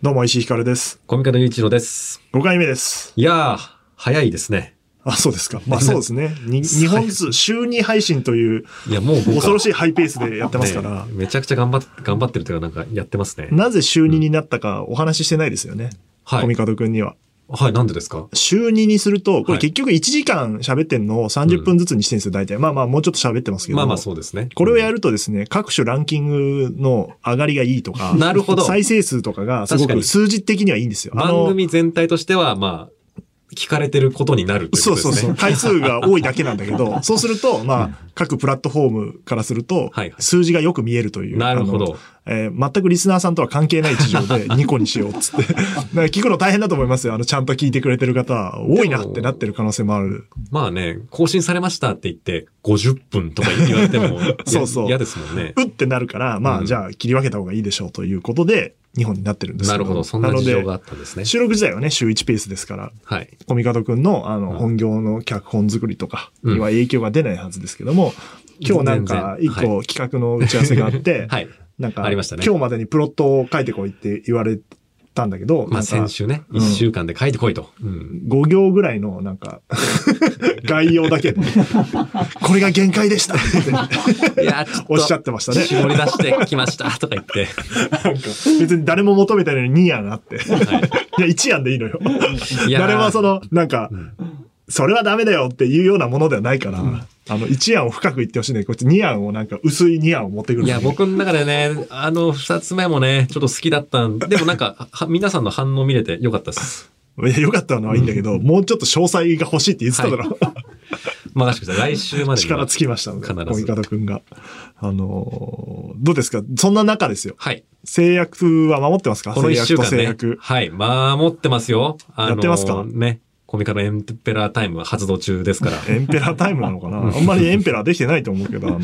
どうも、石井ひかるです。コミカド雄一郎です。5回目です。いやー、早いですね。あ、そうですか。まあそうですね。に日本ずつ週2配信といういや、もう恐ろしいハイペースでやってますから、ねめちゃくちゃ頑張っ頑張ってるというか、なんかやってますね。なぜ週2になったかお話ししてないですよね。はいコミカドくんには。はい、なんでですか？週2にすると、こはいれ結局1時間喋ってんのを30分ずつにしてるんですよ、大体。まあまあもうちょっと喋ってますけど。まあまあそうですね。これをやるとですね、各種ランキングの上がりがいいとか、なるほど再生数とかがすごく数字的にはいいんですよ。番組全体としては、まあ、聞かれてることになるというそうことですね。そうそう。回数が多いだけなんだけど、そうすると、まあ、各プラットフォームからするとはいはい、数字がよく見えるという。なるほど。えー全くリスナーさんとは関係ない事情で2個にしようっつって。聞くの大変だと思いますよ。あの、ちゃんと聞いてくれてる方は、多いなってなってる可能性もある。まあね、更新されましたって言って、50分とか言われても、そうそう嫌ですもんね。うってなるから、まあ、うんじゃあ切り分けた方がいいでしょうということで、2本になってるんですけなるほど、そんな事情があったんですね。収録自体はね、週1ペースですから、はい。コミカドくんの、あの、うん本業の脚本作りとかには影響が出ないはずですけども、今日なんか一個企画の打ち合わせがあって、はい。なんか、ありましたね。今日までにプロットを書いてこいって言われたんだけど、まあ先週ね、うん1週間で書いてこいと。うん。5行ぐらいの、なんか、概要だけで、これが限界でしたいや。おっしゃってましたね絞り出してきましたとか言って。なんか別に誰も求めたのに2案あって。はいいや、1案でいいのよ。誰もその、なんか、それはダメだよっていうようなものではないから、あの、1案を深く言ってほしいね。こっち2案をなんか薄い2案を持ってくる。いや、僕の中でね、あの、二つ目もね、ちょっと好きだったんでもなんか、は 皆さんの反応見れてよかったです。いや、よかったのはいいんだけど、もうちょっと詳細が欲しいって言ってただろ。任せてください。来週まで力尽きましたので、小見方くんが。あのーどうですか？そんな中ですよ。はい。制約は守ってますか？この一週間ね制約と制約。。はい。守ってますよ。あのやってますか？ね。コミカルエンペラータイム発動中ですから。エンペラータイムなのかな？あんまりエンペラーできてないと思うけど、あの、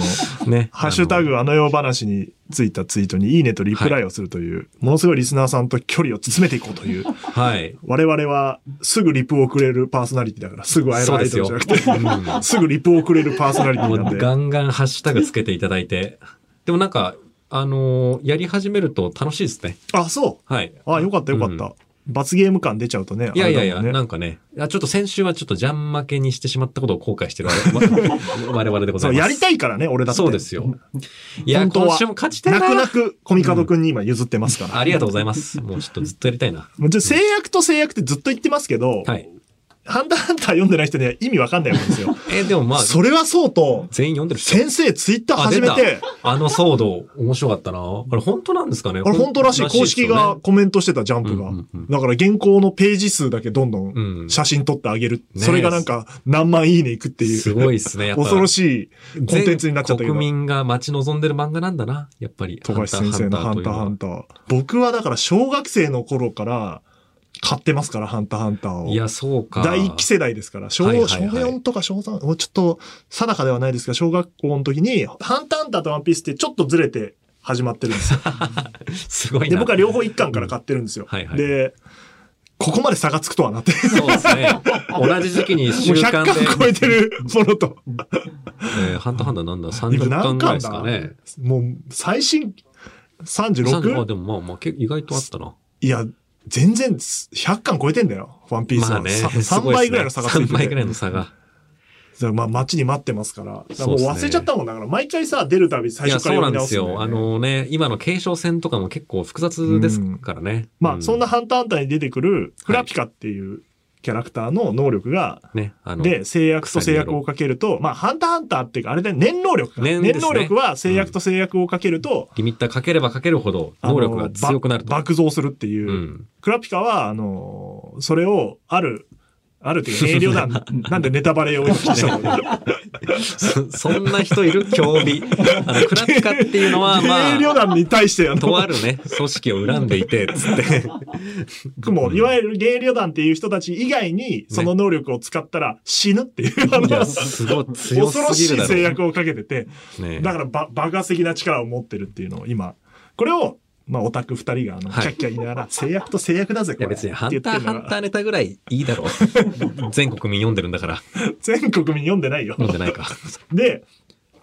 ね。ハッシュタグあの世話についたツイートにいいねとリプライをするという、ものすごいリスナーさんと距離を詰めていこうという。はい。我々はすぐリプをくれるパーソナリティだから、すぐ会えるアイドルじゃなくて、うんすぐリプをくれるパーソナリティなんで。ガンガンハッシュタグつけていただいて。でもなんか、あのーやり始めると楽しいですね。あ、そう。はい。あ、よかったよかった。罰ゲーム感出ちゃうとね。いやいやいや、ねなんかね、ちょっと先週はちょっとジャン負けにしてしまったことを後悔してる我々 我々でござそ、いうます。やりたいからね、俺だって。そうですよ。いや、本当は今週も勝ちたいな。泣く泣くコミカドくんに今譲ってますから。ありがとうございます。もうちょっとずっとやりたいな。もうじゃあ制約と制約ってずっと言ってますけど、はい。ハンターハンター読んでない人には意味わかんないわけですよ。えーでもまあ、それはそうと、全員読んでる人先生ツイッターあ始めて、あの騒動、面白かったな。あれ本当なんですかね？あれ本当らしい。公式がコメントしてたジャンプが。うんうんうんだから原稿のページ数だけどんどうんん写真撮ってあげる。ねそれがなんか何万いいねいくっていう。すごいですね。恐ろしいコンテンツになっちゃったけど。全国民が待ち望んでる漫画なんだな。やっぱり。富樫先生のハンターハンタター。僕はだから小学生の頃から買ってますから、ハンターハンターを。いや、そうか。第一期世代ですから、小、はいはいはい小4とか小3、もうちょっと定かではないですが、小学校の時に、ハンターハンターとワンピースってちょっとずれて始まってるんですよ。すごいな。で、僕は両方一巻から買ってるんですよ。はいはいで、ここまで差がつくとはなって。そうですね。同じ時期にもう週100刊で。巻超えてるものと。えーハンターハンターなんだ？今 ?30 何巻ぐらいですかね。もう、最新、30 36? あ、でもまあまあ、意外とあったな。いや、全然100巻超えてんだよ。ワンピースは。まあね。さすご3倍ぐらいの差がついて3倍ぐらいて。の差が。まあ、待ちに待ってますから。だからもう忘れちゃったもんだから、毎回さ、出るたび最初からそうなんです読み直すんだよ、ね。よ。あのね、今の継承戦とかも結構複雑ですからね。まあ、うそんなハンターハンターに出てくる、フラピカっていうキャラクターの能力が、ね、あの、で、制約と制約をかけると、まあ、ハンターハンターっていうか、あれで念能力か。念ね念能力は制約と制約をかけると、リミッターかければかけるほど能力が強くなると。ば爆増するっていう。うん。クラピカは、あの、それを、ある、あるっていうか、軽量弾、なんでネタバレをしたの？そそんな人いる？競技。あの、クラピカっていうのは、ま軽量に対して、あの、とあるね、組織を恨んでいて、つって。もういわゆる軽量弾っていう人たち以外に、その能力を使ったら死ぬっていう、あのすごい強恐ろしいすぎるだろう。制約をかけてて、ね。だからば爆発的な力を持ってるっていうのを今、これを、まあ、オタク二人が、あの、キはいャッキャ言いながら、制約と制約だぜ、これ。いや別にハンターハンターネタぐらいいいだろう。全国民読んでるんだから。全国民読んでないよ。読んでないか。で、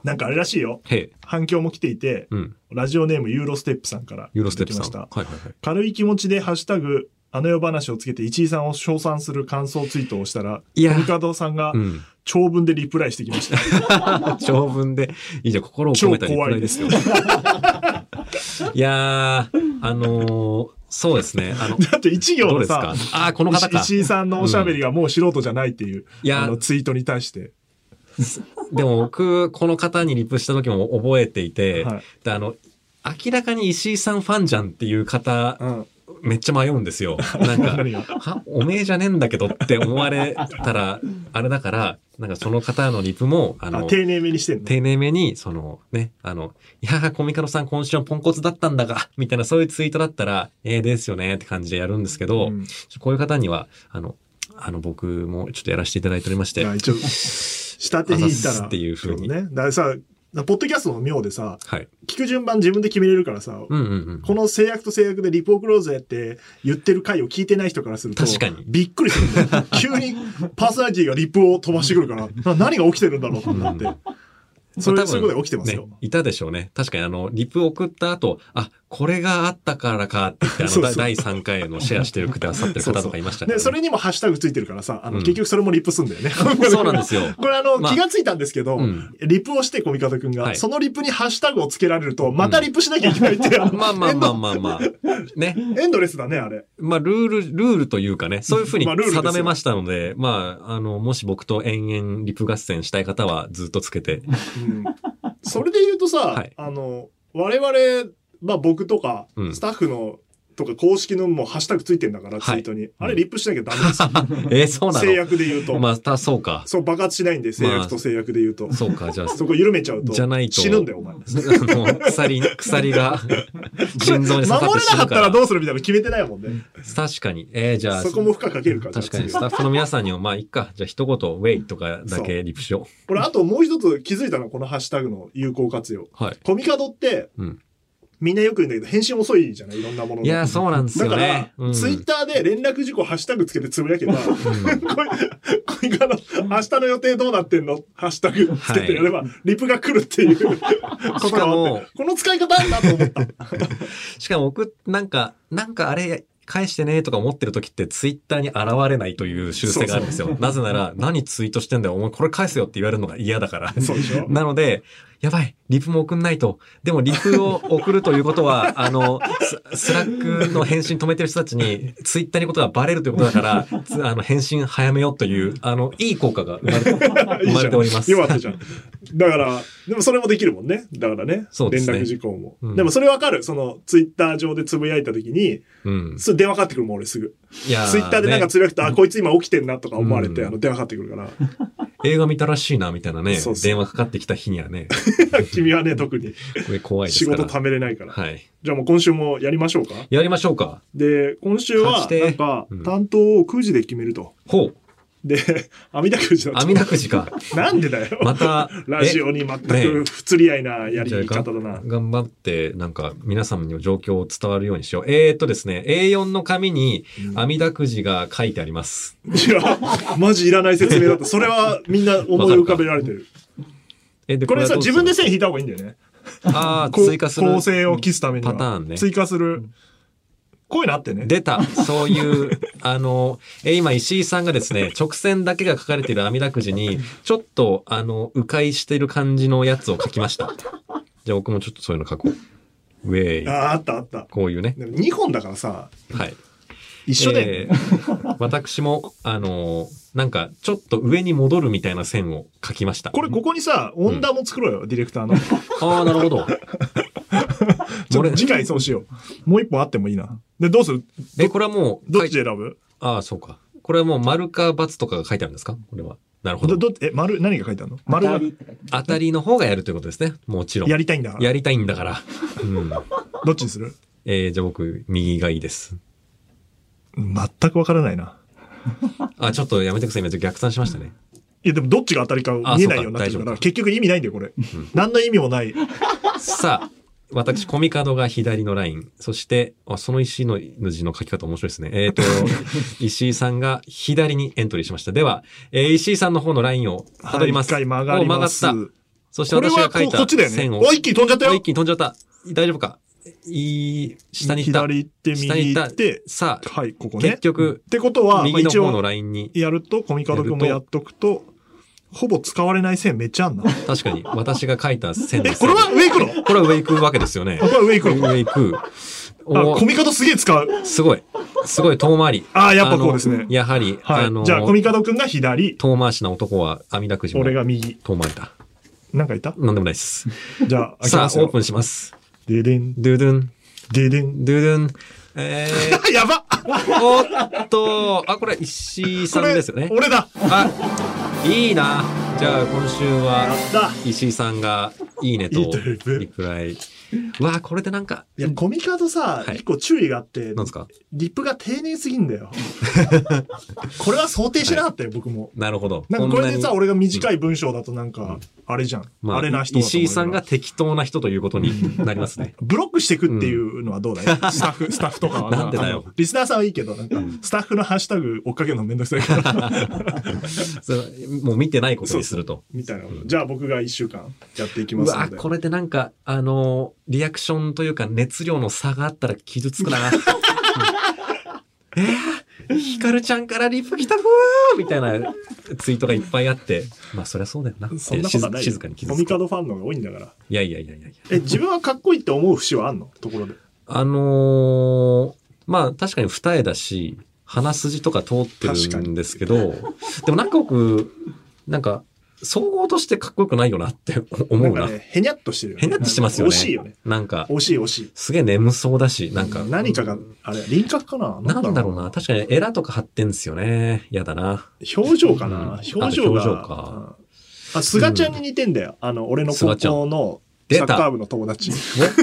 なんかあれらしいよ。反響も来ていて、うん。ラジオネームユーロステップさんから。ユーロステップさん。はいはいはい。軽い気持ちでハッシュタグ、あの世話をつけて一井さんを称賛する感想ツイートをしたら、いやコミカドさんがうん。長文でリプライしてきました。長文で、いいじゃん、心を込めたリプライですよ。いやー、あのー、そうですね。あの、だって一行のどうですか？さ、あー、この方か。石井さんのおしゃべりがもう素人じゃないっていう、いやあのツイートに対して。でも僕、この方にリプした時も覚えていて、はいであの、明らかに石井さんファンじゃんっていう方、うん。めっちゃ迷うんですよ。なんか、は、おめえじゃねえんだけどって思われたら、あれだから、なんかその方のリプも、ああ、の、丁寧めにしてんの？丁寧めに、そのね、あの、いやー、コミカドさん今週はポンコツだったんだが、みたいなそういうツイートだったら、ええですよねって感じでやるんですけど、うんこういう方には、あの、あの、僕もちょっとやらせていただいておりまして、まあ一応、下手に言ったら。っていう風にそうね。だからさ、ポッドキャストの妙でさ、はい。聞く順番自分で決めれるからさ、うんうんうん。この制約と制約でリポークローズやって言ってる回を聞いてない人からすると、確かにびっくりするんだよ。急にパーソナリティがリプを飛ばしてくるから、な 何が起きてるんだろうとなって。それ、まあ多分そういうことが起きてますよ。ね、いたでしょうね。確かにあの、リプ送った後、あ、これがあったからかって言って、あの、第3回のシェアしてるくださってる方とかいましたから、で、ね。それにもハッシュタグついてるからさ、あの、うん結局それもリプすんだよね。そうなんですよ。これあの、まあ気がついたんですけど、うんリプをして、コミカドくんが、はいそのリプにハッシュタグをつけられると、またリプしなきゃいけないって、あのまあまあまあまあまあ。ね。エンドレスだね、あれ。まあ、ルール、ルールというかね、そういうふうに定めましたので、まあ、あの、もし僕と延々リプ合戦したい方はずっとつけて。うん。それで言うとさ、はい。あの、我々、まあ僕とかう、ん。スタッフの、とか公式のもうハッシュタグついてんだから、ツイートに。あれリップしなきゃダメですよ。えーそうな制の約で言うと。また、そうか。そう、爆発しないんで、制約と制約で言うと。そうか、じゃあ、そこ緩めちゃうと、じゃないと死ぬんだよ、お前。鎖、鎖が、心臓に刺さって守れなか。ったらどうするみたいなの決めてないもんね。確かに。えーじゃあ、そこも負荷かけるから。確かに、スタッフの皆さんにも、まあ、いっか。じゃあ、一言、ウェイとかだけリプしよこれ、あともう一つ気づいたの、このハッシュタグの有効活用。う。はい。コミカドって、うんみんなよく言うんだけど、返信遅いじゃない？いろんなものの。いや、そうなんですだから、よね。うんツイッターで連絡事項ハッシュタグつけてつぶやけば、これ、これから、明日の予定どうなってんの？ハッシュタグつけてやれば、リプが来るっていうしかもこの使い方あんなと思った。しかも僕、なんか、なんかあれ、返してねとか思ってる時ってツイッターに現れないという習性があるんですよ。なぜなら、何ツイートしてんだよ、お前これ返せよって言われるのが嫌だから。なので、やばい、リプも送んないと。でもリプを送るということは、あの、ススラックの返信止めてる人たちに、ツイッターにことがバレるということだから、つあの、返信早めようという、あの、いい効果が生まれて 生まれております。よかったじゃん。だから、でもそれもできるもんね。だからね。そうですね連絡事項も。うんでもそれわかる。その、ツイッター上でつぶやいたときに、うん。すぐ電話かかってくるもん、俺すぐ。いやツイッターでなんかつぶやくと、あ、こいつ今起きてんなとか思われて、うんあの、電話かかってくるから。映画見たらしいな、みたいなねそうそう電話かかってきた日にはね、君はね、特にこれ怖いです。仕事貯めれないから。はい。じゃあもう今週もやりましょうか。やりましょうか。で、今週は、なんかうん、担当を9時で決めると。ほう。で、網田くじだと。網だくじか。なんでだよ。また、ラジオに全く不釣り合いなやり方だな。が頑張って、なんか、皆様にも状況を伝わるようにしよう。えー、っとですね、A4 の紙に、網だくじが書いてあります。いや、マジいらない説明だった。それはみんな思い浮かべられてる。これさ、自分で線引いた方がいいんだよね。ああ、追加する。構成を期すためには。パターンね追加する。こういうのあってね。出た。そういう、あの、え、今石井さんがですね、直線だけが書かれている網だくじに、ちょっと、あの、迂回してる感じのやつを書きました。じゃあ僕もちょっとそういうの書こう。ウェイ。ああ、あったあった。こういうね。でも2本だからさ、はい。一緒で、えー 私も、あのなんか、ちょっと上に戻るみたいな線を書きました。これここにさ、温暖も作ろうよ、ディレクターの。ああ、なるほど。ちょっと次回そうしよう。もう一本あってもいいな。で、どうする？え、これはもう、どっちで選ぶ？ああ、そうか。これはもう丸か×とかが書いてあるんですか？これは。なるほど。どどえ、丸、何が書いてあるの？丸が当たりの方がやるということですね。もちろん。やりたいんだから。やりたいんだから。うん。どっちにする？えー、じゃあ僕、右がいいです。全くわからないな。あ、ちょっとやめてください。今逆算しましたね。いや、でもどっちが当たりか見えないようになってるから、結局意味ないんだよ、これ。何の意味もない。さあ、私、コミカドが左のライン。そして、あその石の字の書き方面白いですね。えっ、と、石井さんが左にエントリーしました。では、えー石井さんの方のラインをたどります。はい曲がります。お曲がった。そしてこれはこ私が書いたこっちだよね。線を。お、一気に飛んじゃったよお一。気に飛んじゃった。大丈夫か？いい、下に行った。左行って、右行って、さあ、はい、ここね。結局っ、てことは、まあ右の一方の応、ラインに、やると、コミカド君もやっとくと、ほぼ使われない線めっちゃあんな。確かに私が書いた線え、です。これは上行くの？これは上行くわけですよねこ。れは上行くの？上行く。あ、おコミカドすげえ使う。すごい。すごい遠回り。あ、やっぱこうですね。やはり、はい。あの、じゃあ、コミカド君が左、遠回しな男は網だくじも俺が右。遠回りだ。なんかいた？なんでもないです。じゃあ、さあ、オープ。ンします。ででん、ドゥドゥン、ででん。ドゥドゥン。え やばー、おっと、あ、これ石井さんですよね。俺だあ、いいな。じゃあ今週やは石井さんがいいねとリプライ。う わ、これでなんか、いや、コミカドさ、はい一個注意があってなん、ですか？リップが丁寧すぎんだよ。これは想定しなかったよ、僕も。なるほど。なんかこれでさ、んなに俺が短い文章だとなんか、あれじゃん。まあれな人だと思う石井さんが適当な人ということになりますね。ブロックしていくっていうのはどうだい、スタッフ、スタッフとかはさなんでだよあのリスナーさんはいいけど、なんか、スタッフのハッシュタグ追っかけるのめんどくさいから。それもう見てないことにすると。みたいなこと。じゃあ僕が一週間やっていきますので。これでなんか、あの、リアクションというか熱量の差があったら傷つくな。えー、ヒカルちゃんからリプ来たふーみたいなツイートがいっぱいあって、まあそりゃそうだよな。そんなことはないよ。静静かに傷コミつく。カドファンの方が多いんだから。いやいやいやいやいや。え、自分はかっこいいって思う節はあんの？ところで。あのーまあ確かに二重だし、鼻筋とか通ってるんですけど、でもなんか僕、なんか、総合としてかっこよくないよなって 思うな。なんかね、へにゃっとしてるよね。へにゃっとしてますよね惜しいよね。なんか、惜しい惜しい。すげえ眠そうだし、なんか。何かが、あれ、輪郭かな？なんだろうな。確かにエラとか貼ってんですよね。やだな。表情かな、うん表情が。あ表情かうん。あ、菅ちゃんに似てんだよ。あの、俺の高校のサッカー部の友達。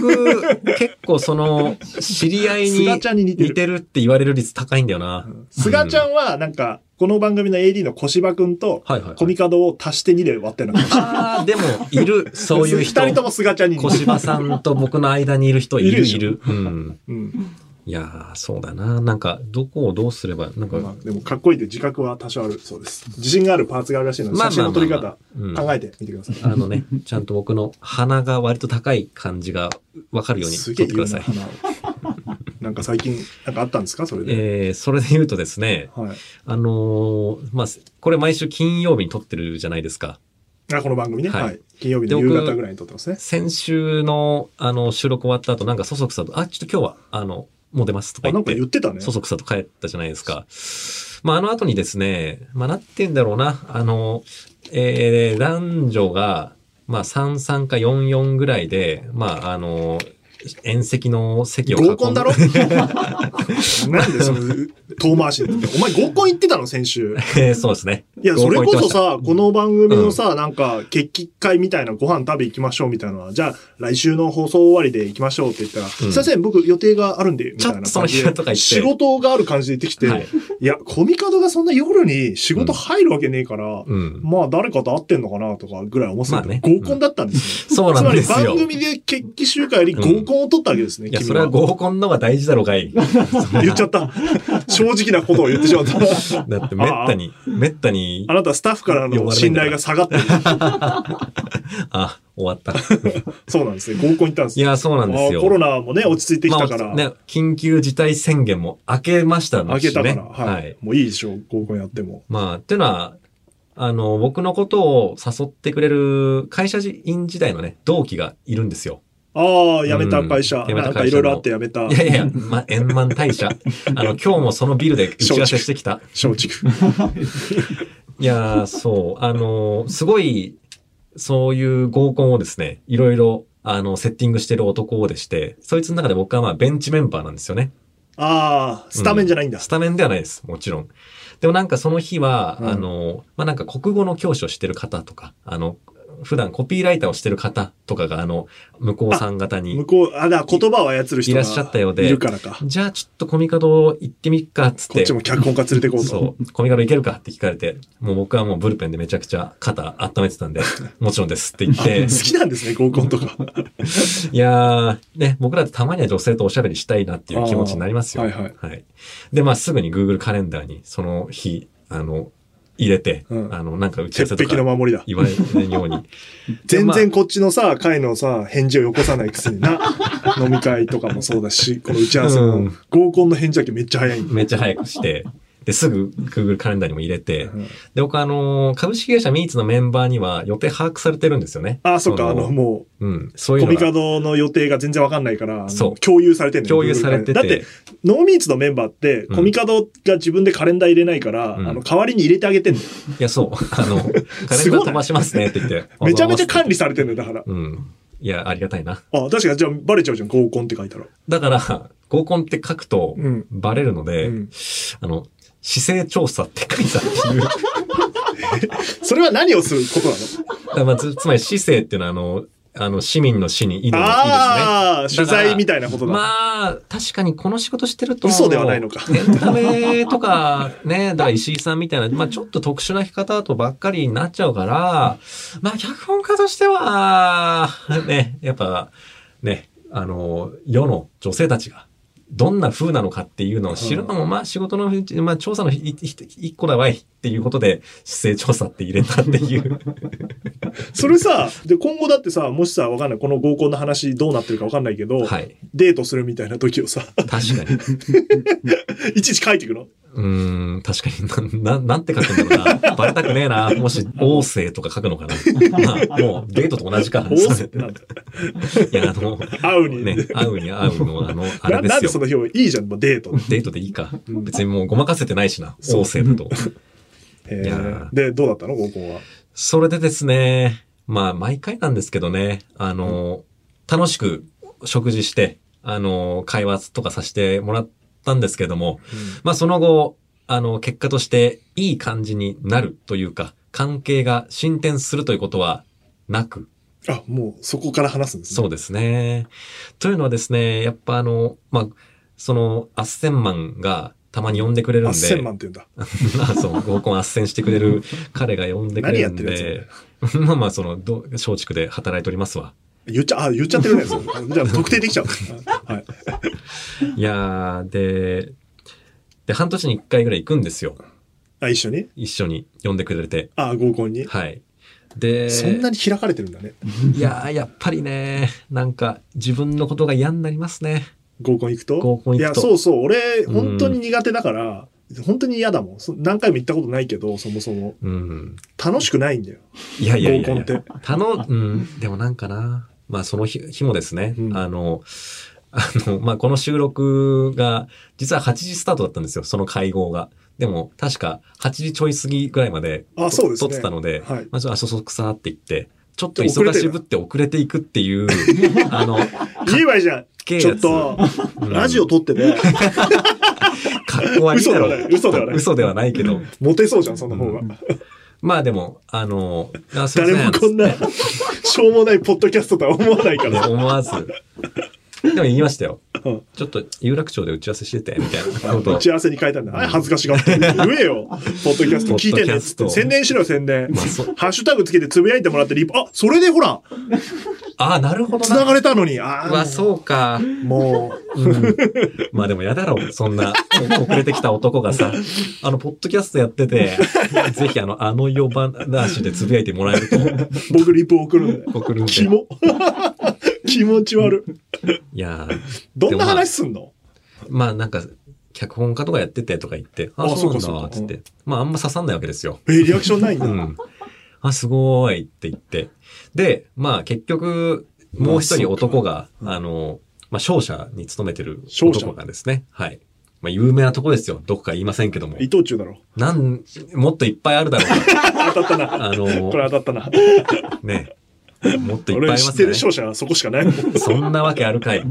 僕、結構その、知り合いに菅ちゃんに似てるって言われる率高いんだよな。菅ちゃんは、なんか、この番組の AD の小芝くんと、コミカドを足して2で割ったような感じ。ああ、でも、いる。そういう人二。人とも菅ちゃんに似小てる。芝さんと僕の間にいる人いるいるいる。うん。うん。いやー、そうだな。なんか、どこをどうすれば、なんか、まあ、でもかっこいいって自覚は多少あるそうです。自信があるパーツがあるらしいので、写真の撮り方、うん考えてみてください。あのね、ちゃんと僕の鼻が割と高い感じが分かるように撮ってください。なんか最近、なんかあったんですかそれで。えー、それで言うとですね、はい。あのーまあ、これ毎週金曜日に撮ってるじゃないですか。あ、この番組ね。はいはい。金曜日の夕方ぐらいに撮ってますね。先週の、あの、収録終わった後、なんかそそくさと、あ、ちょっと今日は、あの、もう出ますとかあ、なんか言って言ってたね。そそくさと帰ったじゃないですか。まあ、あの後にですね、まあ、なんて言うんだろうな、あの、えー、男女が、まあ、33か44ぐらいで、まあ、あの、縁石の席を囲ん合コンだろ？なんでその、遠回しに？お前合コン行ってたの先週。え ーそうですね。いや、それこそさ、この番組のさ、なんか、決起会みたいなご飯食べ行きましょうみたいなのは、じゃあ、来週の放送終わりで行きましょうって言ったら、すいません、僕予定があるんで、みたいな感じちょっとその日とか言ってで。仕事がある感じで言ってきて、はいい、や、コミカドがそんな夜に仕事入るわけねえから、うん。まあ、誰かと会ってんのかなとかぐらい思ってたけど、まあね合コンだったんですね。そうなんですよ。つまり番組で決起集会より合コンを取ったわけですね、いや、君それは合コンの方が大事だろうがい。言っちゃった。正直なことを言ってしまった。だってめったに、めったにあ、なたスタッフからの信頼が下がってる。あ、終わった。そうなんですね。合コン行ったんですよ。いや、そうなんですよ。あコロナもね、落ち着いてきたから。まあね、緊急事態宣言も明けましたの開けたから、ねはい。もういいでしょう、合コンやっても。まあ、っていうのは、あの、僕のことを誘ってくれる会社員時代のね、同期がいるんですよ。ああ、辞めた会社。うんなんかいろいろあって辞めたい。やいや、まあ、円満退社。あの、今日もそのビルで打ち合わせしてきた。松竹。いやー、そう。あのーすごい、そういう合コンをですね、いろいろ、あの、セッティングしてる男でして、そいつの中で僕はまあ、ベンチメンバーなんですよね。ああ、スタメンじゃないんだ。うスタメンではないです。もちろん。でもなんかその日は、うんあの、まあ、なんか国語の教師をしてる方とか、あの、普段コピーライターをしてる方とかが、あの、向こうさん方に向、こう、あ、だ言葉を操る人がいらっしゃったようでいるからか。じゃあちょっとコミカド行ってみっか、っつってこっち。も脚本家連れてこうと。そう。コミカド行けるかって聞かれて、もう僕はもうブルペンでめちゃくちゃ肩温めてたんで、もちろんですって言って、好きなんですね、合コンとか。いやー、ね、僕らってたまには女性とおしゃべりしたいなっていう気持ちになりますよ。あーはいで、まあすぐに Google カレンダーにその日、あの、入れて、うんあの、なんか打ち合わせ鉄とか壁の守りだ。言われないように。全まあ然こっちのさ、会のさ、返事をよこさないくせにな。飲み会とかもそうだし、この打ち合わせもうん、合コンの返事だけめっちゃ早い。めっちゃ早くして、で、すぐ Google カレンダーにも入れて、うんで、僕あの、株式会社ミーツのメンバーには予定把握されてるんですよね。あ、そっか、あの、の、もうん、そうう、コミカドの予定が全然わかんないから、そう共有されてんのよ共有されてて。だって、ノーミーツのメンバーって、うんコミカドが自分でカレンダー入れないから、うんあの、代わりに入れてあげてんのよ。いや、そう。あの、カレンダすごないー飛ばしますねって言って。めちゃめちゃ管理。理されてんのよ、だから。うん。いや、ありがたいな。あ、確かに、じゃあバレちゃうじゃん、合コンって書いたら。だから、合コンって書くとうん、バレるので、うんあの、姿勢調査って書いたっていう。それは何をすることなの？まあ、つつまり姿勢っていうのは、あの、あの、市民の市に井戸ですね。取材みたいなことだ。まあ、確かにこの仕事してると。嘘ではないのかエンタメとか、ね、だ石井さんみたいな、まあちょっと特殊な弾き方とばっかりになっちゃうから、まあ脚本家としては、ね、やっぱ、ね、あの、世の女性たちが、どんな風なのかっていうのを知るのも、まあ仕事のうち、まあ調査の一一個だわいっていうことで、姿勢調査って入れたっていう。それさ、で、今後だってさ、もしさ、わかんない、この合コンの話どうなってるかわかんないけど、はい。デートするみたいな時をさ、確かに。いちいち書いていくの？うーん、確かにな、な、なんて書くんだろうな。バレたくねえな。もし、王政とか書くのかな。まあ、もう、デートと同じか。おーせってなんだいや、あの、会うに。ね、会うに会うの、あの、あなれですよ。なんでその日をいいじゃん、デートで。デートでいいか。うん別にもうごまかせてないしな。王政だと。で、どうだったの？合コンは？それでですね、まあ、毎回なんですけどね、あの、楽しく食事して、あの、会話とかさせてもらったんですけども、まあその後、あの、結果としていい感じになるというか、関係が進展するということはなく、あ、もうそこから話すんですね。そうですね。というのはですね、やっぱあの、まあ、その、アッセンマンがたまに呼んでくれるんで、あっ千万って言うんだ。まあそう、合コン斡旋してくれる彼が呼んでくれるん何やってるで、まあまあその、ど松竹で働いておりますわ。言っちゃ、あ、言っちゃってるね。そ うじゃあ特定できちゃう。はい。いやー、で、で、半年に一回ぐらい行くんですよ。あ、一緒に？一緒に呼んでくれて。あ、合コンに？はい。で、そんなに開かれてるんだね。いやー、やっぱりね、なんか自分のことが嫌になりますね。合コン行くと？合コン行くといや、そうそう。俺、本当に苦手だから、本当に嫌だもん。そ何回も行ったことないけど、そもそも。うん。楽しくないんだよ。いやいやいや。合コンって。たの、うん、でもなんかな。まあその日日もですね、うんあの、あの、まあこの収録が、実は8時スタートだったんですよ、その会合が。でも、確か8時ちょい過ぎぐらいまであそうですね撮ってたので、はいまあちょっとあ、そそくさって言って、ちょっと忙しぶって遅れていくっていう、あの、言えばいいじゃん。ちょっと、うんラジオ撮ってて、かっこ悪いだろ。嘘ではない嘘ではないけど。モテそうじゃん、その方が。まあでも、あの、誰もこんな、しょうもないポッドキャストとは思わないかねら。思わず。でも言いましたよ。うんちょっと有楽町で打ち合わせしてて、みたいなことを打ち合わせに書いたんだ。はい、恥ずかしがって。言えよ。ポッドキャスト聞いてね宣伝しろよ、宣伝。ハッシュタグつけてつぶやいてもらってリプ、あ、それでほら、ああ、なるほど繋な。がれたのに。あわ、あ、そうか。もうん。まあでも嫌だろう。そんな、お遅れてきた男がさ、あの、ポッドキャストやってて、ぜひあの、あの呼ばなしでつぶやいてもらえると、う、僕リプ送るんで。送るんで。キモ。気持ち悪い。いやーどんな話すんの？まあなんか、脚本家とかやっててとか言って、あ、あそうなんだ、つって。まああんま刺さんないわけですよ。え、リアクションないんだ。うん。あ、すごいって言って。で、まあ結局、もう一人男が、まああの、まあ商社に勤めてる男がですね。はい。まあ有名なとこですよ。どこか言いませんけども。伊藤忠だろ。なん、もっといっぱいあるだろう。当たったな。あのこれ当たったな。ね。もっといっぱいありますね俺知ってる。勝者はそこしかないもん。そんなわけあるかい。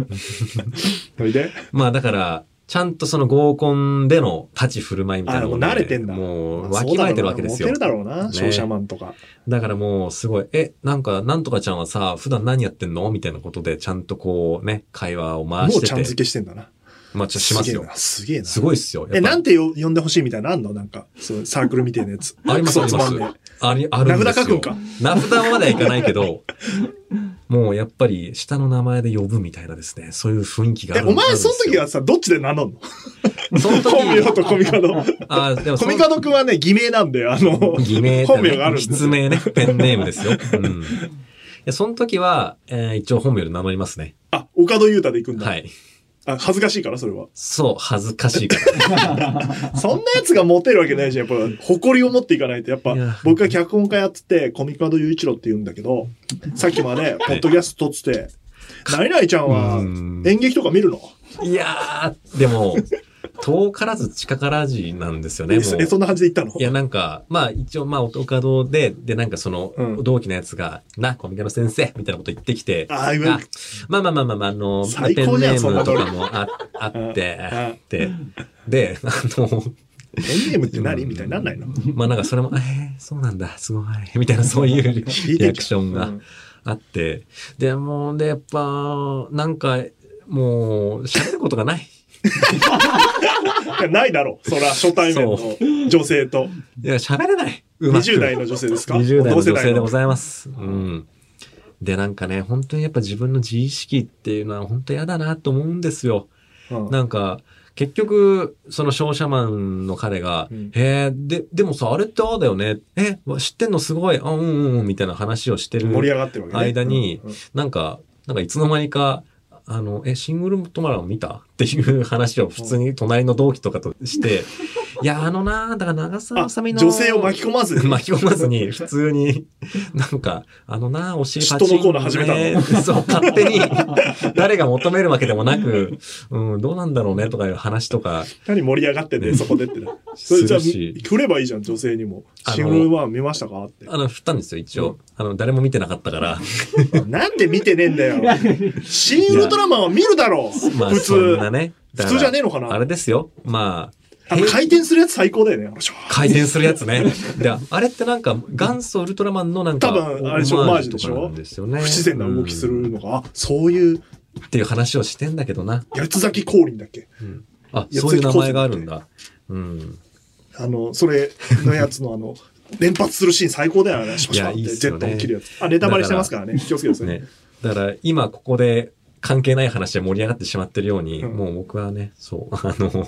それでまあだから、ちゃんとその合コンでの立ち振る舞いみたいあ、もうなもので慣れてんだ。もう、まあわきまえてるわけですよモテ。るだろうな、ね商社マンとか。だからもうすごい、え、なんか、なんとかちゃんはさ、普段何やってんのみたいなことで、ちゃんとこうね、会話を回してて。もうちゃん付けしてんだな。まあ、ちょしますよ。すげえな。すごいっすよ。え、なんてよ呼んでほしいみたいなのあんの？なんか、そうサークルみたいなやつ。ありますクソつまんねありあるんですよ。名札書くんか名札まではいかないけど、もうやっぱり下の名前で呼ぶみたいなですね、そういう雰囲気があえ、るお前その時は、はさ、どっちで名乗んの？その時本名とコミカド。あでもそコミカドくんはね、偽名なんで、あの、偽名本名があるんで名ね、ペンネームですよ。うん。いや、その時は、えー一応本名で名乗りますね。あ、岡戸優太で行くんだ。はい。あ、恥ずかしいから、それは。そう、恥ずかしいから。そんなやつがモテるわけないじゃん。やっぱ、誇りを持っていかないと。やっぱ僕が脚本家やってて、コミカド雄一郎って言うんだけど、さっきまで、ポッドキャスト撮ってて、何々ちゃんはうん演劇とか見るの？いやー、でも、遠からず近からずなんですよね。え、そんな感じで言ったの？いや、なんか、まあ一応、まあ、岡堂で、で、なんかそのう、ん。同期のやつが、な、コミカの先生みたいなこと言ってきて、あまあまあまあまあまあ、あの、ペンネームとかもああってうん、って、で、あの、ペンネームって何？みたいになんないの？まあなんかそれも、えー、そうなんだ、すごい、みたいなそういうリアクションがあって、で、もう、で、やっぱ、なんか、もう、喋ることがない。いやないだろう。そら、初対面の女性と。いや、喋れない。うまく20代の女性ですか？20代の女性でごいざいます。うん。で、なんかね、本当にやっぱ自分の自意識っていうのは本当嫌だなと思うんですよ。うんなんか、結局、その商社マンの彼が、うんへえ、で、でもさ、あれってああだよね。え、知ってんのすごい。あ、うんうんうん、みたいな話をしてる。盛り上がってるわけね。間になんか、なんかいつの間にか、あの、え、シングルトマラを見た？っていう話を普通に隣の同期とかとして、いや、あのな、だから長澤あまさみの。女性を巻き込まずに。巻き込まずに、普通に、なんか、あのな、お尻パチン、嫉妬のコーナー始めたのねそう、勝手に、誰が求めるわけでもなく、うん、どうなんだろうね、とかいう話とか、何盛り上がってんねんそこでってな。それじゃあ、するし振ればいいじゃん、女性にも。シングルワン見ましたか？って。あの、振ったんですよ、一応。あの、誰も見てなかったから。なんで見てねえんだよ。シン・ウルトラマンは見るだろう。まあ、普通。だから普通じゃねえのかな？あれですよ。まあ、回転するやつ最高だよね。回転するやつね。で、あれってなんか、元祖ウルトラマンのなんか、多分あれでしょオオマージュでしょ？ですよね。不自然な動きするのが、あ、そういう、うんっていう話をしてんだけどな。八つ咲き降臨だっけ？あ、いやそういう名前があるんだ。うん。あの、それのやつのあの、連発するシーン最高だよね。シュパシュパっていやいいっすジェットを切るやつ。あ、ネタバレしてますからね。気をつけてください。ね。だから、今ここで関係ない話で盛り上がってしまってるように、うんもう僕はね、そう、あの、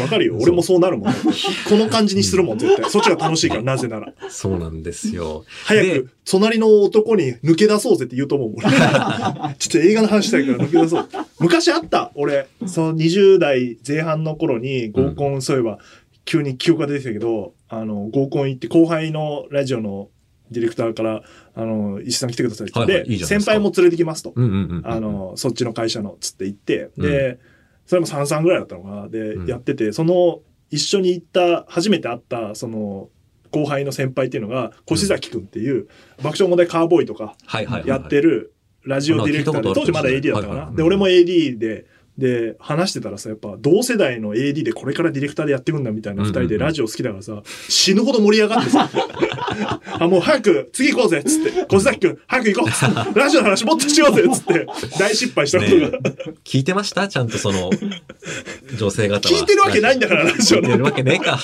わかるよ。俺もそうなるもん。この感じにするもん、絶対。そっちが楽しいから、なぜなら。そうなんですよ。早でく、隣の男に抜け出そうぜって言うと思う。俺 ちょっと映画の話したいから抜け出そう。昔あった俺、その20代前半の頃に合コン、そういえば、急に記憶が出てきたけど、あの、合コン行って後輩のラジオのディレクターから、あの、石井さん来てくださいって言って、はいはいいい先輩も連れてきますと。うんうんうん。あ、の、そっちの会社の、つって行って、で、それも33ぐらいだったのかな。で、うんやってて、その、一緒に行った、初めて会った、その、後輩の先輩っていうのが、越崎くんっていう、爆笑問題カーボーイとか。やってるラジオディレクターで、当時まだ AD だったかな。で、俺も AD で、で、話してたらさ、やっぱ同世代の AD でこれからディレクターでやっていくんだみたいな二うんうんうん。人でラジオ好きだからさ、死ぬほど盛り上がってさ、あ、もう早く次行こうぜっつって、小崎くん早く行こうっつって、ラジオの話もっとしようぜっつって、大失敗した。ことが。ね聞いてました？ちゃんとその、女性方は。聞いてるわけないんだから、ラジオ。の。聞いてるわけねえか。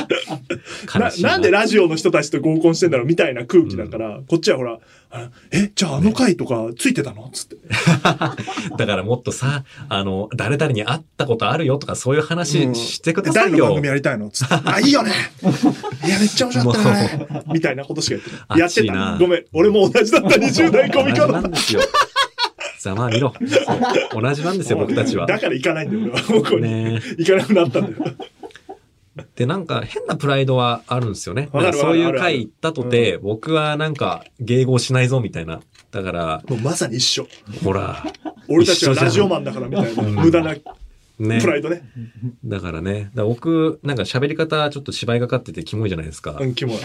悲な。なんでラジオの人たちと合コンしてんだろうみたいな空気だから、こっちはほら、あえ、じゃああの回とかついてたの？つって。だからもっとさ、あの、誰々に会ったことあるよとかそういう話うんしてくださいよ。誰の番組やりたいの？つって。あ、いいよね いや、めっちゃ面白かったねみたいなことしかやってない。やってた。ごめん。俺も同じだった、20代コミカドなん。ですよ。ざまあ見ろ。同じなんですよ、僕たちは。だから行かないんだよ、俺は。ここに。ね行かなくなったんだよ。で、なんか変なプライドはあるんですよね。そういうわかる回行ったとて、僕はなんか迎合しないぞみたいな。だから、もうまさに一緒。ほら、俺たちはラジオマンだからみたいな、うん無駄なねプ。ライドね。だからね。だから僕、なんか喋り方ちょっと芝居がかっててキモいじゃないですか。うん、キモい。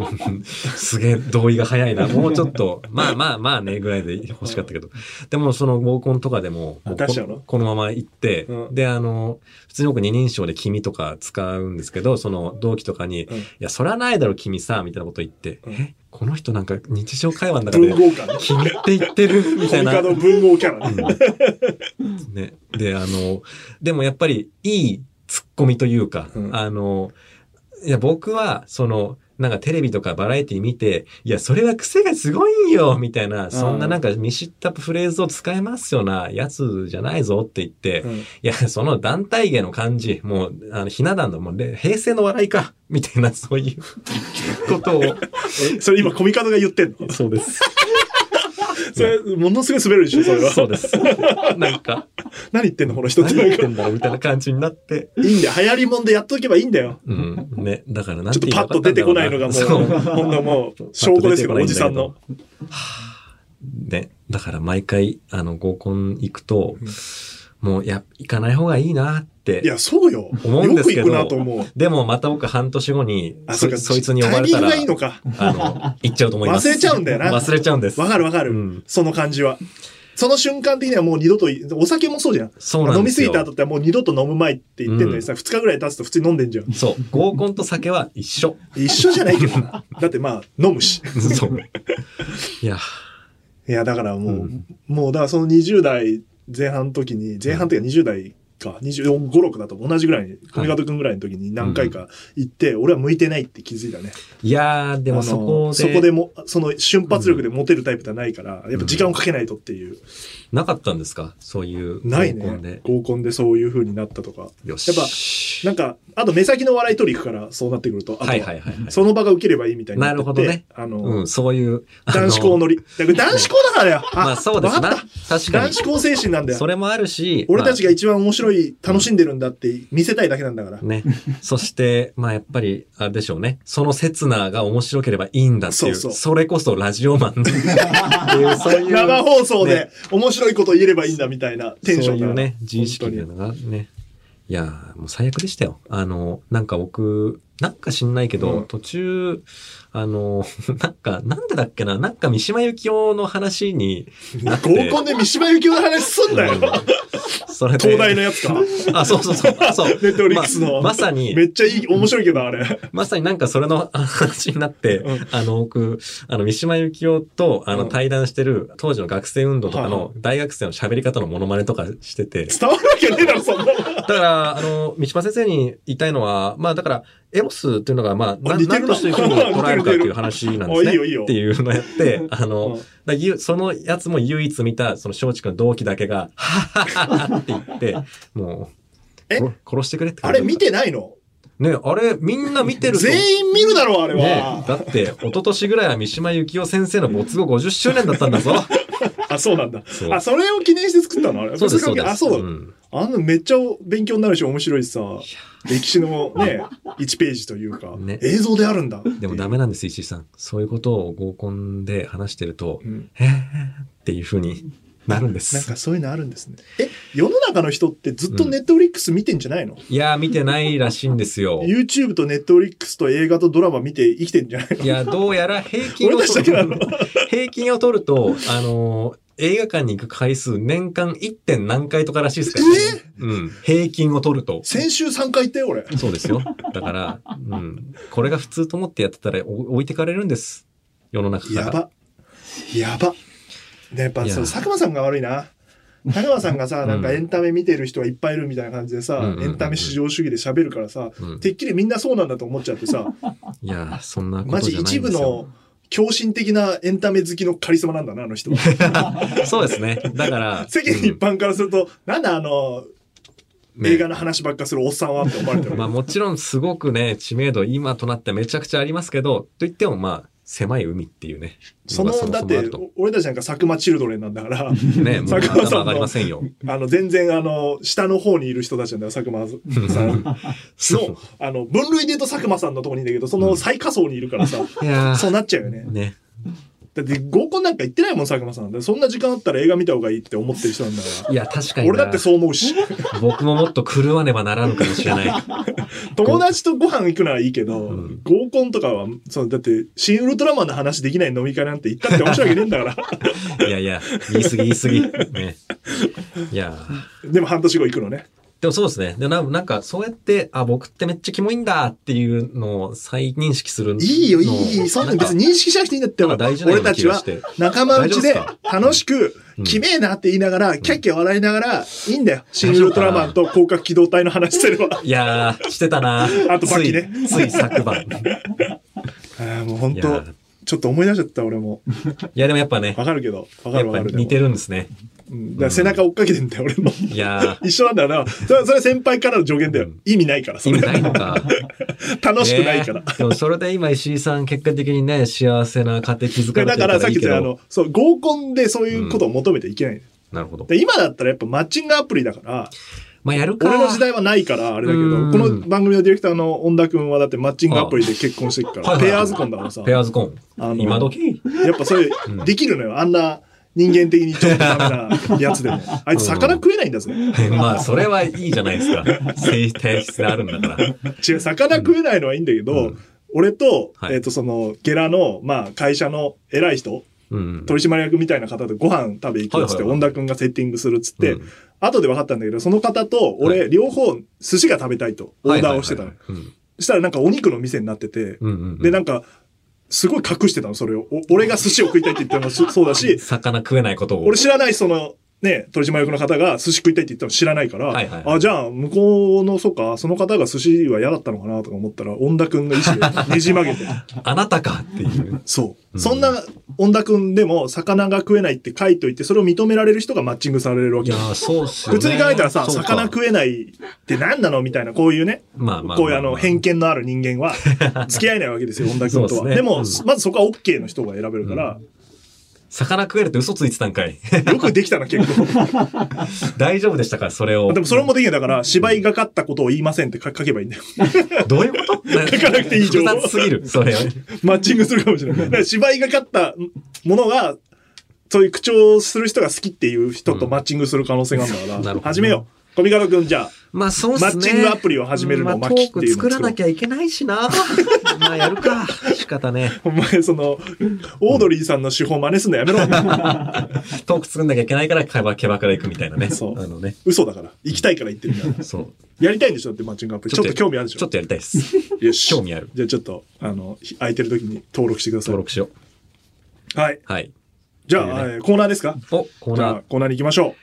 すげえ同意が早いな。もうちょっと、まあまあまあね、ぐらいで欲しかったけど。でもその合コンとかでも、あこのまま行って、うんで、あの、普通に僕二人称で君とか使うんですけど、その同期とかに、いうんや、そらないだろ君さ、みたいなこと言って、うんえ、この人なんか日常会話の中で。君って言ってるみたいなコミカ。ド文豪キャラね。ね。で、あの、でもやっぱりいいツッコミというか、うんあの、いや、僕は、その、なんかテレビとかバラエティ見て、いや、それは癖がすごいんよみたいな、そんななんか見知ったフレーズを使えますようなやつじゃないぞって言って、うんいや、その団体芸の感じ、もう、あの、ひな壇の、もう、で平成の笑いか、みたいな、そういうことを。え、それ今コミカドが言ってんの？そうです。それ、ものすごい滑るでしょ、それは。そうです。なんか、何言ってんの、この人って。何言ってんだろうみたいな感じになって。いいんだよ。流行りもんでやっとけばいいんだよ。うん。ね。だからなんちょっとパッと出てこないのがもう、ほんのもう、証拠ですよ、おじさんの。。ね。だから毎回、あの、合コン行くと、もう、や、行かない方がいいなって。いや、そうよ。思うんですけどよく行くなと思う。でもまた僕半年後に、あ、そいつに呼ばれたら、タイミングがいいのか。あの、行っちゃうと思います。忘れちゃうんだよな忘れちゃうんです。わかるわかる、うんその感じは。その瞬間的にはもう二度とい、お酒もそうじゃん。そうなん飲みですぎた後ってもう二度と飲むまいって言ってんのにさ、二、日ぐらい経つと普通に飲んでんじゃん。そう。合コンと酒は一緒。一緒じゃないけどな。だってまあ、飲むし。そう。いや、いや、だからもう、うんもうだからその20代前半の時に、前半というか20代か、25、6だと同じぐらいに、小湊くんぐらいの時に何回か行って、俺は向いてないって気づいたね。いやー、でもそこで、そこでも、その瞬発力でモテるタイプではないから、やっぱ時間をかけないとっていう。なかったんですか？そういう合コンで。ね。合コンでそういう風になったとか。よし。やっぱなんか、あと目先の笑い取り行くから、そうなってくると。あとはいはいはいはい。その場が受ければいいみたいになっててなるほどねあの、うん、そういう。男子校乗り。だから男子校だからだよ。まあそうですな。確かに男。子校精神なんだよそ。れもあるし、俺たちが、が一番面白い、楽しんでるんだって見せたいだけなんだから。ね。そして、まあやっぱり、あれでしょうね。その刹那が面白ければいいんだっていう。そうそうれこそラジオマンっていう、そういう。生放送でね面白いこと言えればいいんだみたいなテンションだからそういうね、自意識みたいなのがね。いやもう最悪でしたよ。あの、なんか僕、なんか知んないけど、うん途中、あの、なんか、なんでだっけな、なんか三島由紀夫の話に。合コンで三島由紀夫の話すんだよ。それで東大のやつか。あ、そうそうそう。あそう。ネットフリックスの。ままさに、めっちゃいい、面白いけど、あれ。まさになんかそれのあ話になって、うんあの、僕、あの、三島由紀夫と、あの、うん対談してる当時の学生運動とかはいの大学生の喋り方のモノマネとかしてて、伝わるわけねえだろ、そんなの。だから、あの、三島先生に言いたいのは、まあだから、エロスっていうのが、まあ、何としていうふうに捉えるかっていう話なんですね。いいよいいよ。っていうのをやって、あうの、そのやつも唯一見た、その松竹の同期だけが、はっはっはって言って、もう、え？殺殺してくれってあれ見てないの？ね、あれ、みんな見てると全員見るだろ、あれねは。だって、一昨年ぐらいは三島由紀夫先生の没後50周年だったんだぞ。あ、そうなんだ。あ、それを記念して作ったの？あれそうです、そうです。あ、そう。んあんなめっちゃ勉強になるし面白いしさ、歴史のね、1ページというか、ね映像であるんだ。でもダメなんです、石井さん。そういうことを合コンで話してると、うんへーっていう風になるんです。なんかそういうのあるんですね。え、世の中の人ってずっとネットフリックス見てんじゃないの、いやー、見てないらしいんですよ。?YouTube とネットフリックスと映画とドラマ見て生きてんじゃないの？いや、どうやら平均を俺たちだけなの？平均を取ると、あのー映画館に行く回数年間 1. 点何回とからしいですからね。うん。平均を取ると。先週3回行ったよ、俺。そうですよ。だから、うん。これが普通と思ってやってたらお置いてかれるんです。世の中から。やば。やば。ね、やっぱそう、佐久間さんが悪いな。佐久間さんがさ、なんかエンタメ見てる人がいっぱいいるみたいな感じでさ、うんうんうんうんエンタメ至上主義で喋るからさ、うんてっきりみんなそうなんだと思っちゃってさ、いやー、そんなこマジ一部の。狂信的なエンタメ好きのカリスマなんだな、あの人は。そうですね。だから、世間一般からすると、なんだあの、ね映画の話ばっかするおっさんはって思われてる。まあもちろんすごくね、知名度今となってめちゃくちゃありますけど、といってもまあ、狭い海っていうね。その、だって俺たちなんか佐久間チルドレンなんだから、ね、佐久間さん上がりませんよ。あの、全然あの、下の方にいる人たちなんだよ、佐久間さん。あの、分類で言うと佐久間さんのとこにいるんだけど、その最下層にいるからさ、そうなっちゃうよねー。ね。だって合コンなんか行ってないもん、佐久間さん。そんな時間あったら映画見た方がいいって思ってる人なんだから。いや、確かにな。俺だってそう思うし。僕ももっと狂わねばならぬかもしれない。友達とご飯行くのはいいけど、うん合コンとかは、そう、だって、新ウルトラマンの話できない飲み会なんて行ったって面白いわけねえんだから。いやいや、言い過ぎ言い過ぎ。ね。いやーでも半年後行くのね。でもそうですね。でななんか、そうやって、あ、僕ってめっちゃキモいんだっていうのを再認識するの。いいよ、いい、いい。そんな別に認識しなくていいんだって大事な俺たちは。仲間内で楽しくう、んきめえなって言いながら、キャッキャ笑いながら、いいんだよ。新ウルトラマンと広角機動隊の話すれば。いやー、してたな あとバキねつい、つい昨晩。ああ、もう本当ちょっと思い出しちゃった、俺も。いやでもやっぱね、わかるけど。わかやるわかる。似てる。るんですね。うんだ背中追っかけてんだよ、俺の。いや 一緒なんだよな。それそれ先輩からの助言だよ。うん意味ないから、ー、それ意味。ないのか。楽しくないから。ねでもそれで今石井さん結果的にね、幸せな家庭築かれてるかだからさっ。き言ったあの、そう、合コンでそういうことを求めていけない。なるほど。で今だったらやっぱマッチングアプリだから、まあやるか。俺の時代はないからあれだけど、うんこの番組のディレクターの恩田君はだってマッチングアプリで結婚してるから、ペアーズ婚だからさ、ペアーズコン。あの今時？やっぱそういううん、できるのよ。あんな人間的にちょっとダメなやつでも。あいつ魚食えないんだぜ。まあ、それはいいじゃないですか。性体質があるんだから。違う、魚食えないのはいいんだけど、うん俺と、はいえっ、と、その、ゲラの、まあ、会社の偉い人、うん。取締役みたいな方とご飯食べ行くっつって、恩田君がセッティングするっつって、うん後で分かったんだけど、その方と俺、両方寿司が食べたいと、オーダーをしてたの。そしたらなんかお肉の店になってて、で、なんか、すごい隠してたの、それを。お俺が寿司を食いたいって言ったのもそそうだし、魚食えないことを。俺知らないその、ね、取締役の方が寿司食いたいって言ったの知らないから、はいはいはいあ、じゃあ、向こうの、そうか、その方が寿司は嫌だったのかなとか思ったら、恩田くんの意思で ねじ曲げて。あなたかっていう。そう。うんそんな、恩田くんでも、魚が食えないって書いといて、それを認められる人がマッチングされるわけよ。いやー、そうっすよね。普通に考えたらさ、魚食えないって何なのみたいな、こういうね、まあまあまあこういうあの、偏見のある人間は、付き合えないわけですよ、恩田君とは。ですねでも、うんまずそこは OK の人が選べるから、魚食えるって嘘ついてたんかい。よくできたな、結構。大丈夫でしたかそれを。でもそれもできない。だから、芝居がかったことを言いませんって書書けばいいんだよ。どういうこと？書かなくていい情報複雑すぎる。それ。マッチングするかもしれない。だから芝居がかったものが、そういう口調する人が好きっていう人とマッチングする可能性があるんだから、なるほど始めよう。小見川くん、じゃあ、まあそうっすね。マッチングアプリを始めるのをまあマッキっていうのをトーク作らなきゃいけないしな。まあやるか。仕方ね。お前、その、オードリーさんの手法真似すんのやめろ。トーク作んなきゃいけないから、キャバキャバから行くみたいなね。そうあのね。嘘だから。行きたいから言ってるんだ。そう。やりたいんでしょ？だってマッチングアプリ。ちょっと興味あるでしょ？ちょっとやりたいです。よし。興味ある。じゃあちょっと、あの、ひ空いてる時に登録してください。登録しよはい。う。はい。じゃあ、コーナーですか？お、コーナーコーナーに行きましょ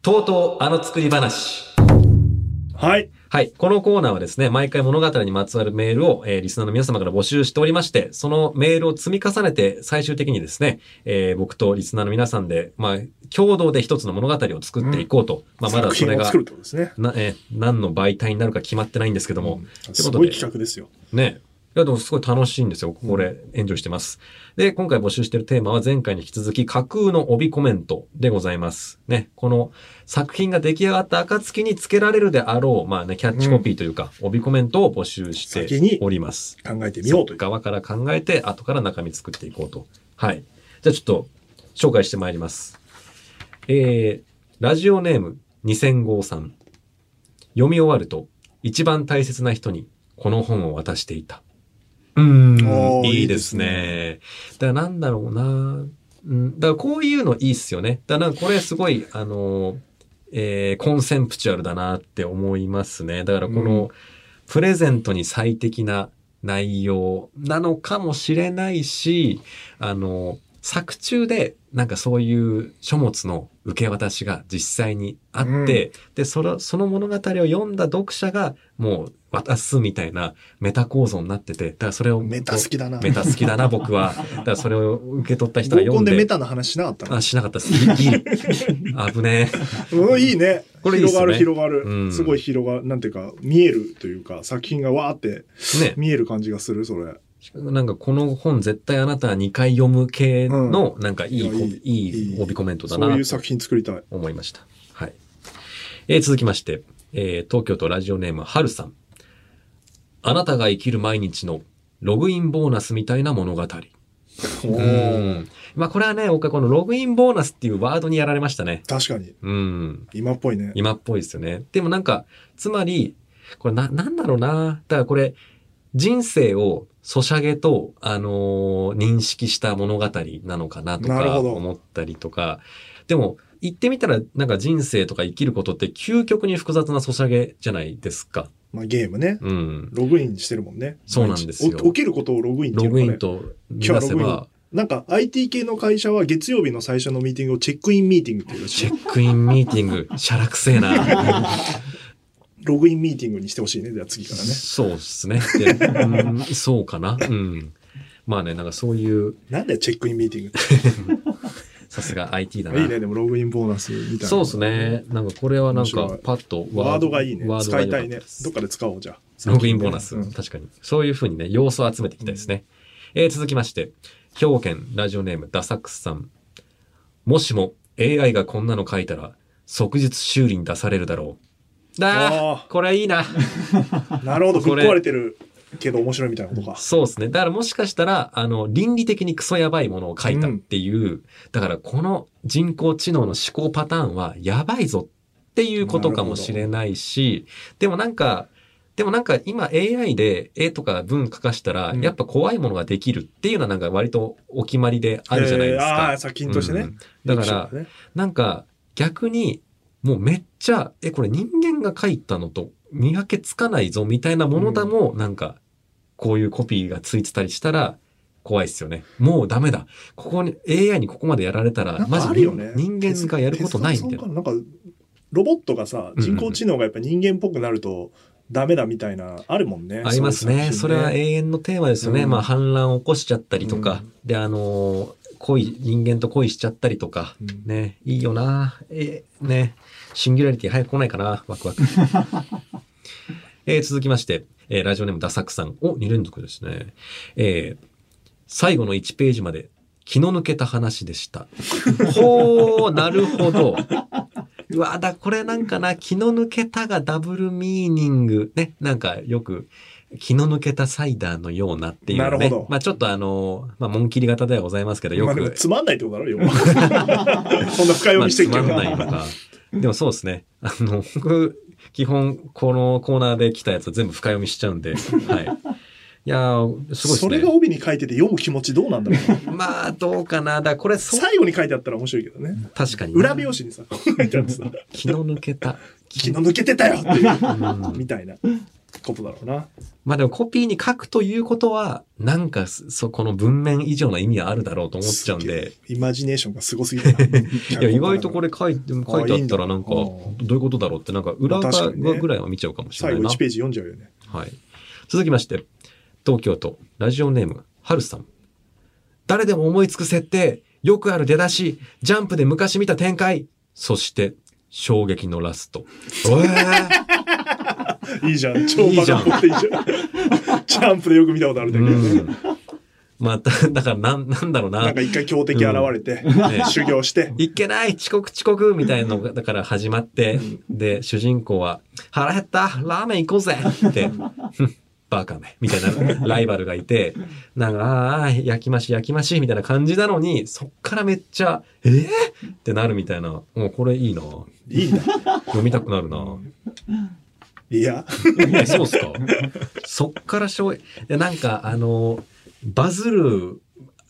とうとうあの作り話。う。はい。はい。このコーナーはですね、毎回物語にまつわるメールを、えーリスナーの皆様から募集しておりまして、そのメールを積み重ねて、最終的にですね、えー僕とリスナーの皆さんで、まあ、共同で一つの物語を作っていこうと。まあ、まだそれがね。な、えー何の媒体になるか決まってないんですけども、うんすごい企画ですよ。ね。いや、でもすごい楽しいんですよ。これ、エンジョイしてます。で、今回募集しているテーマは前回に引き続き架空の帯コメントでございます。ね。この作品が出来上がった暁につけられるであろう、まあね、キャッチコピーというか、帯コメントを募集しております。考えてみようという。側から考えて、後から中身作っていこうと。はい。じゃあちょっと、紹介してまいります。えー、ラジオネーム2000号さん。読み終わると、一番大切な人にこの本を渡していた。うーん、いいですね。だからなんだろうな。うん、だからこういうのいいっすよね。だからこれすごい、あの、えーコンセンプチュアルだなって思いますね。だからこの、うんプレゼントに最適な内容なのかもしれないし、あの、作中でなんかそういう書物の受け渡しが実際にあって、で、その、その物語を読んだ読者がもう渡すみたいなメタ構造になってて、だからそれを。メタ好きだなメタ好きだな、僕は。だからそれを受け取った人が読んで。ンでメタの話しなかったの？あ、しなかったです。ギリ。危ねえ。うん、いいね。広がる広がる、うんすごい広がる。なんていうか、見えるというか、作品がわーってね。見える感じがする、それ。なんかこの本絶対あなたは2回読む系の、なんかいい、いやいいいい帯コメントだなとそういう作品作りたい。思いました。はい。えー続きまして、えー東京都ラジオネームはるさん。あなたが生きる毎日のログインボーナスみたいな物語。おうーん。まあこれはね、僕はこのログインボーナスっていうワードにやられましたね。確かに。うん。今っぽいね。今っぽいですよね。でもなんか、つまり、これな、なんだろうな。だからこれ、人生をソシャゲと、あのー認識した物語なのかなとか思ったりとか。でも、言ってみたら、なんか人生とか生きることって究極に複雑なソシャゲじゃないですか。まあ、ゲームね。うん。ログインしてるもんね。そうなんですよ起きることをログインっていログイうのかねンと今日はログイン出せば、なんか IT 系の会社は月曜日の最初のミーティングをチェックインミーティングっていうらしいチェックインミーティング、しゃらくせえな。ログインミーティングにしてほしいね。じゃあ次からね。そうですね。でうんそうかな。うん。まあね、なんかそういう、なんだよ、チェックインミーティングって。さすが IT だな。いいね、でもログインボーナスみたいな。そうですね。。なんかこれはなんかパッとワードがいいね。ワード使いたいね。どっかで使おう、じゃあ。ログインボーナス。うん確かに。そういうふうにね、要素を集めていきたいですね。えー続きまして、兵庫県ラジオネームダサックスさん。もしも AI がこんなの書いたら、即日修理に出されるだろう。あああ、これはいいな。なるほど、ぶっこれ壊れてるけど面白いみたいなことか。そうですね。だからもしかしたら、あの、倫理的にクソやばいものを書いたっていう、だからこの人工知能の思考パターンはやばいぞっていうことかもしれないし、でもなんか、でもなんか今 AI で絵とか文書かしたら、うんやっぱ怖いものができるっていうのはなんか割とお決まりであるじゃないですか。えーああ、作品としてね。うんだから、ねなんか逆にもうめっちゃ、え、これ人間が書いたのと見分けつかないぞみたいなものでも、なんかこういうコピーがついてたりしたら怖いですよね。もうダメだ。ここに AI にここまでやられたら、マジかあるよね。人間がやることないみたいなな？んか、ロボットがさ、人工知能がやっぱ人間っぽくなるとダメだみたいな、あるもんね。ありますね。それは永遠のテーマですよね。うんまあ反乱を起こしちゃったりとか、うんで、あのー恋、人間と恋しちゃったりとか、うんね、いいよな。えーね、シンギュラリティ早く来ないかな。ワクワク。えー続きまして、えーラジオネームダサクさん。お、2連続ですね。えー最後の1ページまで気の抜けた話でした。ほー、なるほど。うわ、だ、これなんかな、気の抜けたがダブルミーニング。ね、なんかよく、気の抜けたサイダーのようなっていうね。なるほどまあちょっとあの、まあ、紋切り型ではございますけど、よく。つまんないってことだろ、要は そんな深読みしてるけど。まあつまんないのか。でもそうですね。あの、僕、基本、このコーナーで来たやつは全部深読みしちゃうんで、はい。いやー、すごいね。それが帯に書いてて読む気持ちどうなんだろう。まあ、どうかな。だこれ、最後に書いてあったら面白いけどね。確かにな。裏表紙にさ、書いてあってさ、気の抜けた。気の抜けてたよみたいなことだろうな。まあでもコピーに書くということは、なんかそこの文面以上の意味はあるだろうと思っちゃうんで。イマジネーションがすごすぎるな。いや、意外とこれ書いて、書いてあったらなんか、どういうことだろうって、なんか裏側ぐらいは見ちゃうかもしれ最後ないな。1ページ読んじゃうよね。はい。続きまして、東京都、ラジオネーム、はるさん。誰でも思いつく設定、よくある出だし、ジャンプで昔見た展開、そして、衝撃のラスト。え ーいいじゃん。超バカっぽくていいじゃん。ジャンプでよく見たことあるんだけど。まあ、だ だからなん、なんだろうな。なんか一回強敵現れて、ね修行して、いけない遅刻遅刻みたいなのが、だから始まって、で、主人公は、腹減ったラーメン行こうぜって、バカめみたいなライバルがいて、なんか、ああ、焼き増し焼き増しみたいな感じなのに、そっからめっちゃ、えー、ってなるみたいな、もうこれいいな。いいんだ。読みたくなるな。いや、えそうっすか？そっからしょう、でなんか、あの、バズる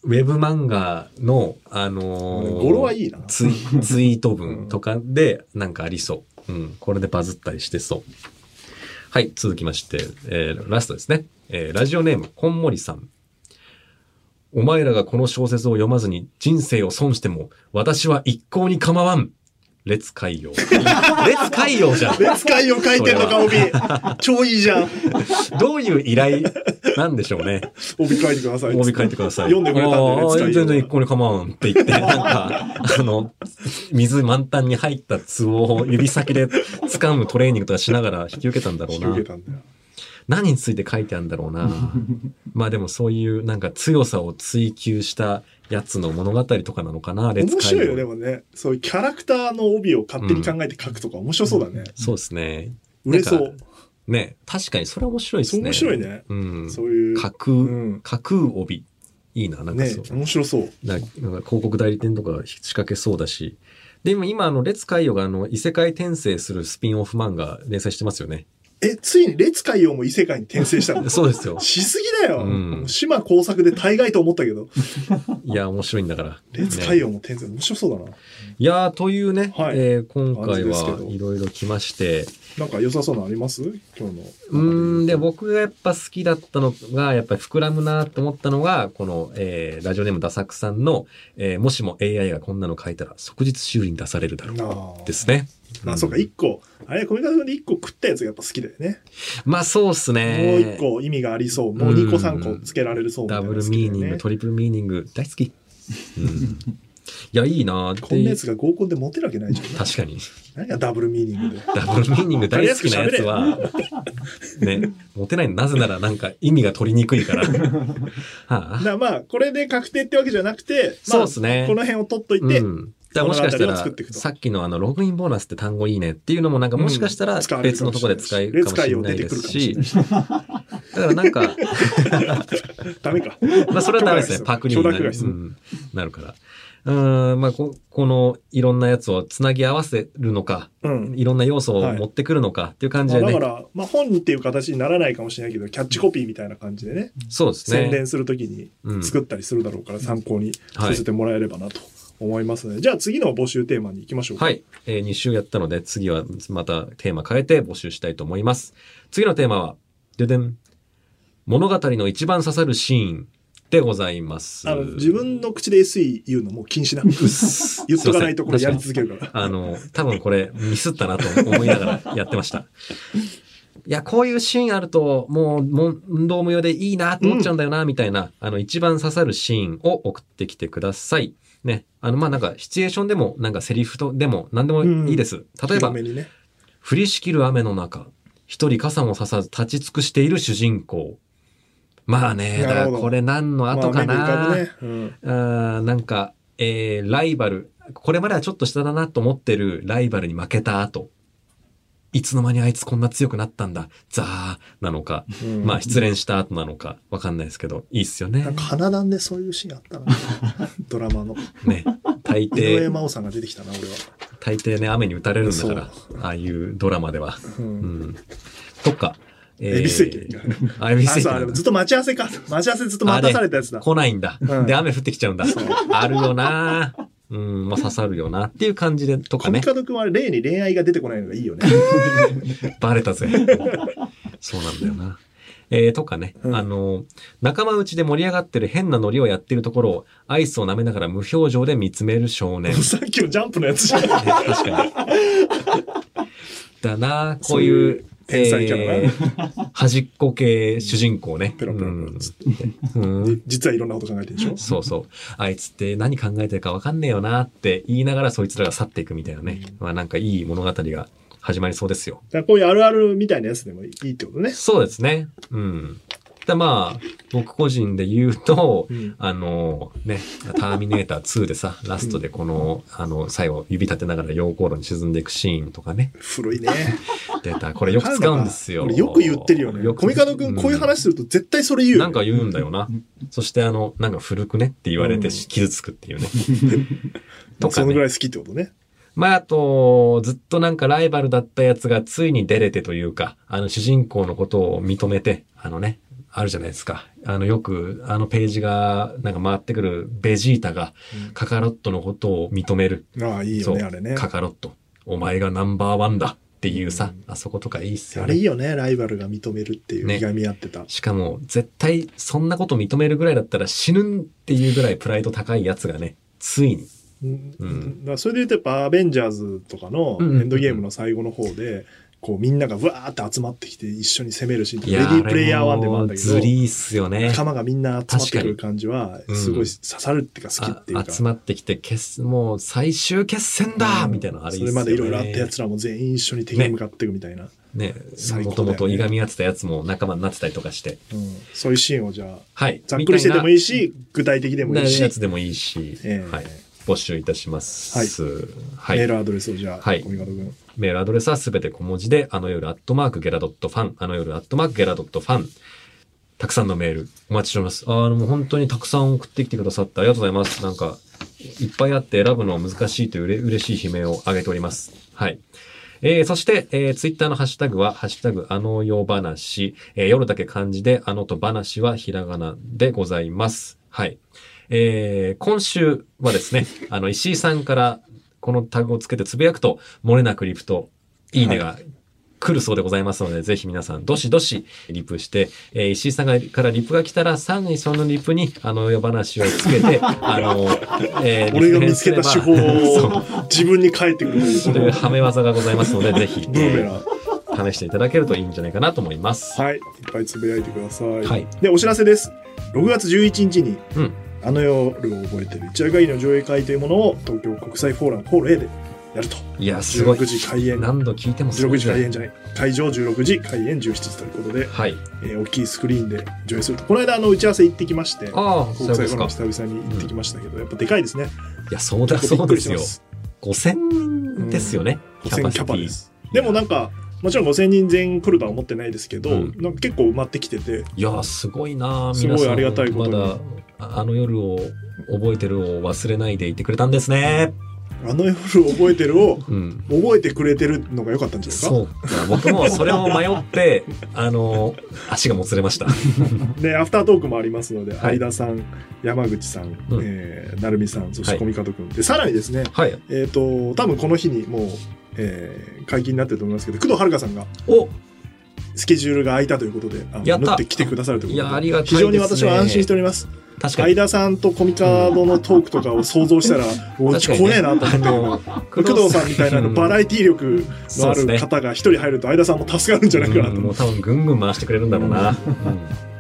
ウェブ漫画の、あのー語呂はいいな。ツイ ツイート文とかでなんかありそう。うん。これでバズったりしてそう。はい。続きまして、えーラストですね。えーラジオネーム、こんもりさん。お前らがこの小説を読まずに人生を損しても、私は一向に構わん。列海洋。列海洋じゃん。別会を書いてんのか、帯。超いいじゃん。どういう依頼なんでしょうね。帯書いてください。帯書いてください。読んでくれたんで列海洋全然一向に構わんって言って、なんか、あの、水満タンに入った壺を指先で掴むトレーニングとかしながら引き受けたんだろうな引き受け。たんだよ。何について書いてあるんだろうな。まあでもそういうなんか強さを追求したやつの物語とかなのかな、面白いよ、洋でもね。そういうキャラクターの帯を勝手に考えて書くとか面白そうだね。そうですね。売れそう。ね、確かにそれ面白いですね。面白いね。うん。そういう。架空、うん架空帯。いいな、なんかねそう。面白そう。ななんか広告代理店とか仕掛けそうだし。で、今、今あの、列海洋があの、異世界転生するスピンオフ漫画連載してますよね。え、ついに列海洋も異世界に転生したの？そうですよ。しすぎだよ。うん島工作で大概と思ったけど、いや、面白いんだから。列海ね洋も転生面白そうだな。いやー、というね、はいえー今回はどいろいろ来まして、なんか良さそうなのあります？今日の。うーん、で、僕がやっぱ好きだったのが、やっぱり膨らむなと思ったのが、この、えー、ラジオネームダサクさんの、えー、もしも AI がこんなの書いたら即日修理に出されるだろう。ですね。まあ、そうか、一個、あれ、コミカドで一個食ったやつがやっぱ好きだよね。まあそうっすね。もう一個意味がありそう。もう二個三個つけられるそうみたいなダブルミーニング、トリプルミーニング、大好き。うん、いや、いいな。こんなやつが合コンでモテるわけないじゃん。確かに。何がダブルミーニングで。ダブルミーニング大好きなやつは、ね、モテないのなぜならなんか意味が取りにくいから。はだあか、らまあ、これで確定ってわけじゃなくて、まあ、そうっすねこの辺を取っといて、うん。だからもしかしたらさっきのあの、ログインボーナスって単語いいねっていうのもなんかもしかしたら別のところで使えるかもしれないですし、だからなんか、ダメか。まあそれはダメですね。パクリになる,、なるから。うーん、まあこ、このいろんなやつをつなぎ合わせるのか、うん。いろんな要素をはい持ってくるのかっていう感じでね。まあだから、まあ本っていう形にならないかもしれないけど、キャッチコピーみたいな感じでね、そうですね。宣伝するときにうん作ったりするだろうから参考にはいさせてもらえればなと思いますので、じゃあ次の募集テーマに行きましょうか。はい。えー、2週やったので、次はまたテーマ変えて募集したいと思います。次のテーマは、ででん。物語の一番刺さるシーンでございます。あの、自分の口で SE 言うのもう禁止な。言っとかないとこれやり続けるから。あの、多分これミスったなと思いながらやってました。いや、こういうシーンあると、もう、運動無用でいいなと思っちゃうんだよな、みたいな、あの、一番刺さるシーンを送ってきてください。ね。あの、まあ、なんか、シチュエーションでも、なんかセリフとでも、何でもいいです。例えばね。降りしきる雨の中、一人傘もささず立ち尽くしている主人公。まあね、だからこれ何の後かな、まあね。うん。あーなんか、えー、ライバル、これまではちょっと下だなと思ってるライバルに負けた後、いつの間にあいつこんな強くなったんだ、ザーなのか、うんまあ失恋した後なのか、わかんないですけど、いいっすよねなん。か花壇でそういうシーンあったな。ドラマの。ね。大井上抵、真央さんが出てきたな、俺は。大抵ね、雨に打たれるんだからそ、ああいうドラマでは。う。うんん。とか、え恵比寿駅。あ、あ、そう、あれ駅なんだずっと待ち合わせか。待ち合わせずっと待たされたやつだ。来ないんだ。うんで、雨降ってきちゃうんだ。あるよなうん、まあ刺さるよなっていう感じで、とかね。コミカド君は例に恋愛が出てこないのがいいよね。バレたぜ。そうなんだよな。えー、とかね、うんあの、仲間内で盛り上がってる変なノリをやってるところを、アイスを舐めながら無表情で見つめる少年。ね さっきのジャンプのやつじゃん。確かに。だなこういう、天才キャラ端っこ系主人公ね。ペロペロペロつって実はいろんなこと考えてるでしょ？そうそう。あいつって何考えてるかわかんねえよなって言いながらそいつらが去っていくみたいなね。まあなんかいい物語が始まりそうですよ。こういうあるあるみたいなやつでもいいってことね。そうですね。うん。でまあ、僕個人で言うと、うんあの、ね、ターミネーター2でさ、ラストでこの、あの、最後指立てながら溶鉱炉に沈んでいくシーンとかね、古いね。出た。これよく使うんですよ。よく言ってるよね。よくコミカド君こういう話すると絶対それ言うよ。なんか言うんだよな。そしてあの、なんか古くねって言われてうん傷つくっていうね。まあそのぐねらい好きってことね。まあ、あと、ずっとなんかライバルだったやつがついに出れてというか、あの主人公のことを認めて、あのね、あるじゃないですか。あのよく、あのページがなんか回ってくるベジータがカカロットのことを認める。ああ、いいよね、あれね。カカロット。お前がナンバーワンだっていうさ、あそことかいいっすよね。あれいいよね、ライバルが認めるっていう、ねいがみ合ってた。しかも、絶対そんなこと認めるぐらいだったら死ぬっていうぐらいプライド高いやつがね、ついに。うんうんそれで言うとやっぱアベンジャーズとかのエうんうんうんンドゲームの最後の方で、こうみんながわーって集まってきて一緒に攻めるシーンとか、レディープレイヤー1でもあるんだけど、ズリーっすよね。仲間がみんな集まってくる感じは、にすごい刺さるっていうか好きっていうか、あ集まってきて、決もう最終決戦だみたいなのあれね。それまでいろいろあったやつらも全員一緒に敵に向かっていくみたいな、ね、もともといがみ合ってたやつも仲間になってたりとかして。うんそういうシーンをじゃあ、はい。ざっくりしててもいいいし、具体的でもいいし、やつでもいいし、ええはい。募集いたします。はい。メールアドレスをじゃあ、はい小見方君。メールアドレスはすべて小文字で、あの夜アットマークゲラドットファン、あの夜アットマークゲラドットファン。たくさんのメールお待ちしております。あの、もう本当にたくさん送ってきてくださってありがとうございます。なんか、いっぱいあって選ぶのは難しいというれ嬉しい悲鳴を上げております。はい。えー、そして、えー、ツイッターのハッシュタグは、ハッシュタグ、あの夜話、えー、夜だけ漢字で、あのと話はひらがなでございます。はい。えー、今週はですね、あの、石井さんからこのタグをつけてつぶやくと、漏れなくリプと、いいねが来るそうでございますので、ぜひ皆さん、どしどしリプして、えー石井さんがからリプが来たら、さらにそのリプに、あの、夜話をつけて、あの、えー 俺が見つけた手法を自分に返ってくるというというはめ技がございますので、ぜひ、ブー。試していただけるといいんじゃないかなと思います。はい。いっぱいつぶやいてください。はいで、お知らせです。6月11日に、うんあの夜を覚えてる一夜限りの上映会というものを東京国際フォーラムホール A でやると。いや、すごい16。時開演。何度聞いてもすご16い、ね。時開演じゃない。会場16時、開演17時ということで、はい。えー大きいスクリーンで上映すると。この間、あの、打ち合わせ行ってきまして、ああ、国際。フォーラム久々に行ってきましたけど、やっぱでかいですね。いや、そうだ、そうですよ。りします。5000人ですよね。5000キャパです。でもなんか、もちろん5000人全員来るとは思ってないですけど、うんなんか結構埋まってきてて、いや、すごいなすごいありがたいことにまだ、ああの夜を覚えてるを忘れないでいてくれたんですね。あの夜を覚えてるをうん。覚えてくれてるのが良かったんじゃないですか？そうか。僕もそれを迷って、あの、足がもつれました。で、アフタートークもありますので、はい相田さん、山口さん、うんえー、成美さん、そしはいてコミカド君。で、さらにですね、はい。えっ、と、多分この日にもう、えー、解禁になってると思いますけど、工藤遥さんがおスケジュールが空いたということで、あのやって来てくださるということで、ですね非常に私は安心しております。確かに。相田さんとコミカドのトークとかを想像したら、お確かにね怖えなと思って。工藤さんみたいなバラエティ力のある方が一人入ると相田さんも助かるんじゃないかなともう多分ぐんぐん回してくれるんだろうな。うん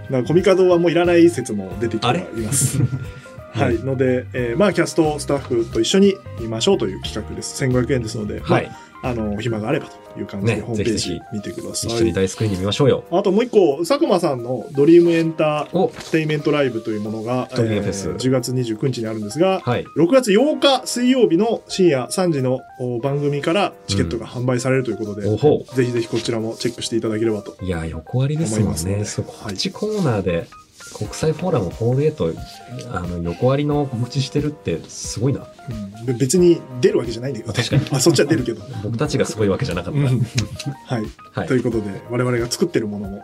だからコミカドはもういらない説も出てきてはいます。はい。ので、えーまあ、キャストスタッフと一緒に見ましょうという企画です。1500円ですので、はい。まあ、あの、お暇があればという感じで、ねホームページぜひぜ見てくださ一緒にい。大スクリーンで見ましょうよ。あともう一個、佐久間さんのドリームエンターおテイメントライブというものが、ドリームフェス10月29日にあるんですが、はい。6月8日水曜日の深夜3時のお番組からチケットが販売されるということで、おほぜひぜひこちらもチェックしていただければと。う。いや、横割りですもんね。思いますのでそう、こはコーナーで、国際フォーラムホール A と、あの、横割りの告知してるって、すごいな。うんで別に出るわけじゃないんだけど、確かに。あ、そっちは出るけど。僕たちがすごいわけじゃなかった。うんはい。はいということで、我々が作ってるものも、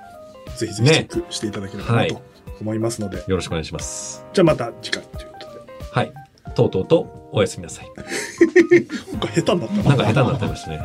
ぜひぜひチェックしていただければなはいと思いますので、よろしくお願いします。じゃあまた次回ということで。はい。とうとうと、おやすみなさい。他下手になったななんか下手になってましたね。